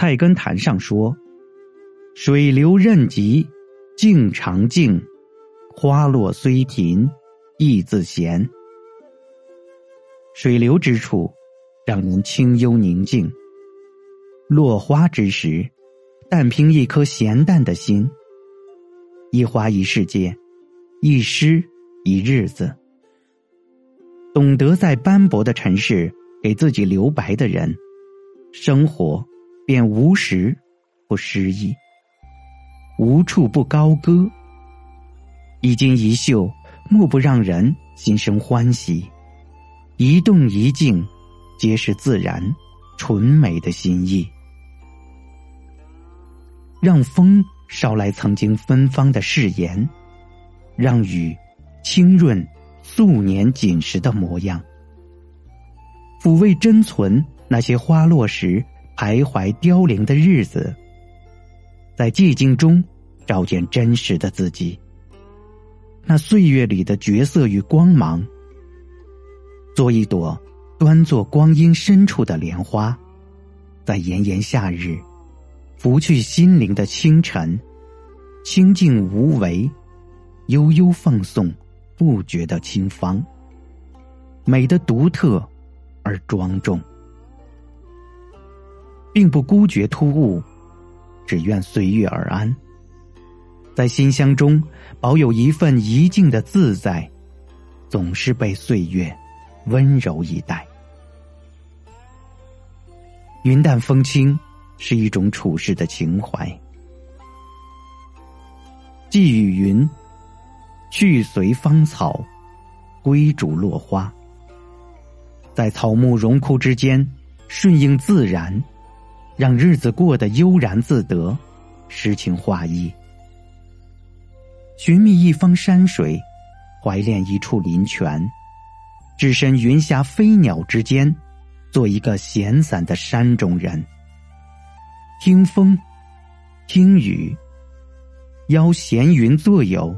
菜根谭上说：“水流任急，静常静；花落虽停，意自闲。”水流之处，让人清幽宁静；落花之时，但凭一颗闲淡的心。一花一世界，一诗一日子。懂得在斑驳的尘世给自己留白的人，生活便无时不诗意，无处不高歌。一襟一袖，莫不让人心生欢喜；一动一静，皆是自然纯美的心意。让风捎来曾经芬芳的誓言，让雨清润。素年锦时的模样，抚慰珍存那些花落时徘徊凋零的日子，在寂静中照见真实的自己。那岁月里的角色与光芒，做一朵端坐光阴深处的莲花，在炎炎夏日，拂去心灵的清晨，清静无为，悠悠放送。不觉得清芳，美的独特而庄重，并不孤绝突兀，只愿随遇而安，在心香中保有一份怡静的自在，总是被岁月温柔以待。云淡风轻是一种处世的情怀，寄语云。去随芳草，归逐落花。在草木荣枯之间，顺应自然，让日子过得悠然自得，诗情画意。寻觅一方山水，怀恋一处林泉，置身云霞飞鸟之间，做一个闲散的山中人。听风，听雨，邀闲云作友。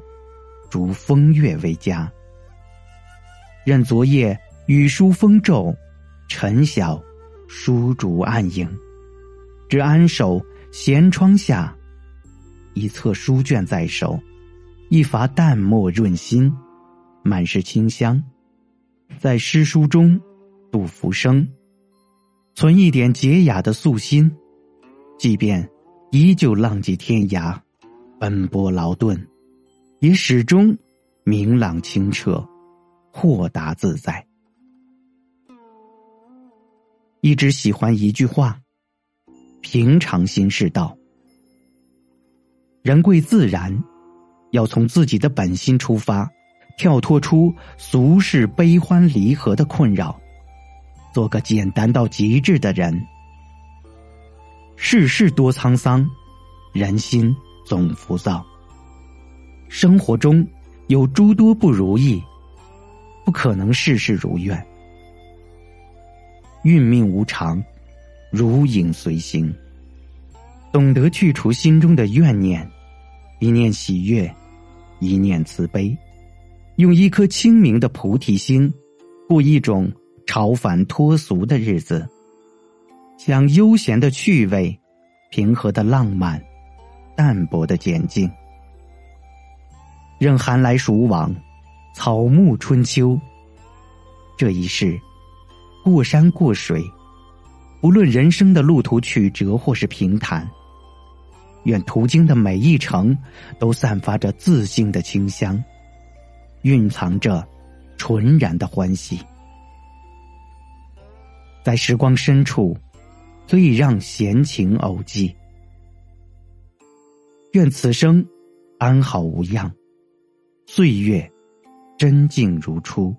逐风月为家，任昨夜雨疏风骤，晨晓书竹暗影，只安守闲窗下，一册书卷在手，一伐淡墨润心，满是清香，在诗书中度浮生，存一点洁雅的素心，即便依旧浪迹天涯，奔波劳顿。也始终明朗清澈，豁达自在。一直喜欢一句话：“平常心是道。”人贵自然，要从自己的本心出发，跳脱出俗世悲欢离合的困扰，做个简单到极致的人。世事多沧桑，人心总浮躁。生活中有诸多不如意，不可能事事如愿。运命无常，如影随形。懂得去除心中的怨念，一念喜悦，一念慈悲，用一颗清明的菩提心，过一种超凡脱俗的日子，享悠闲的趣味，平和的浪漫，淡泊的简静。任寒来暑往，草木春秋。这一世，过山过水，无论人生的路途曲折或是平坦，愿途经的每一程都散发着自信的清香，蕴藏着纯然的欢喜。在时光深处，最让闲情偶寄。愿此生安好无恙。岁月，真静如初。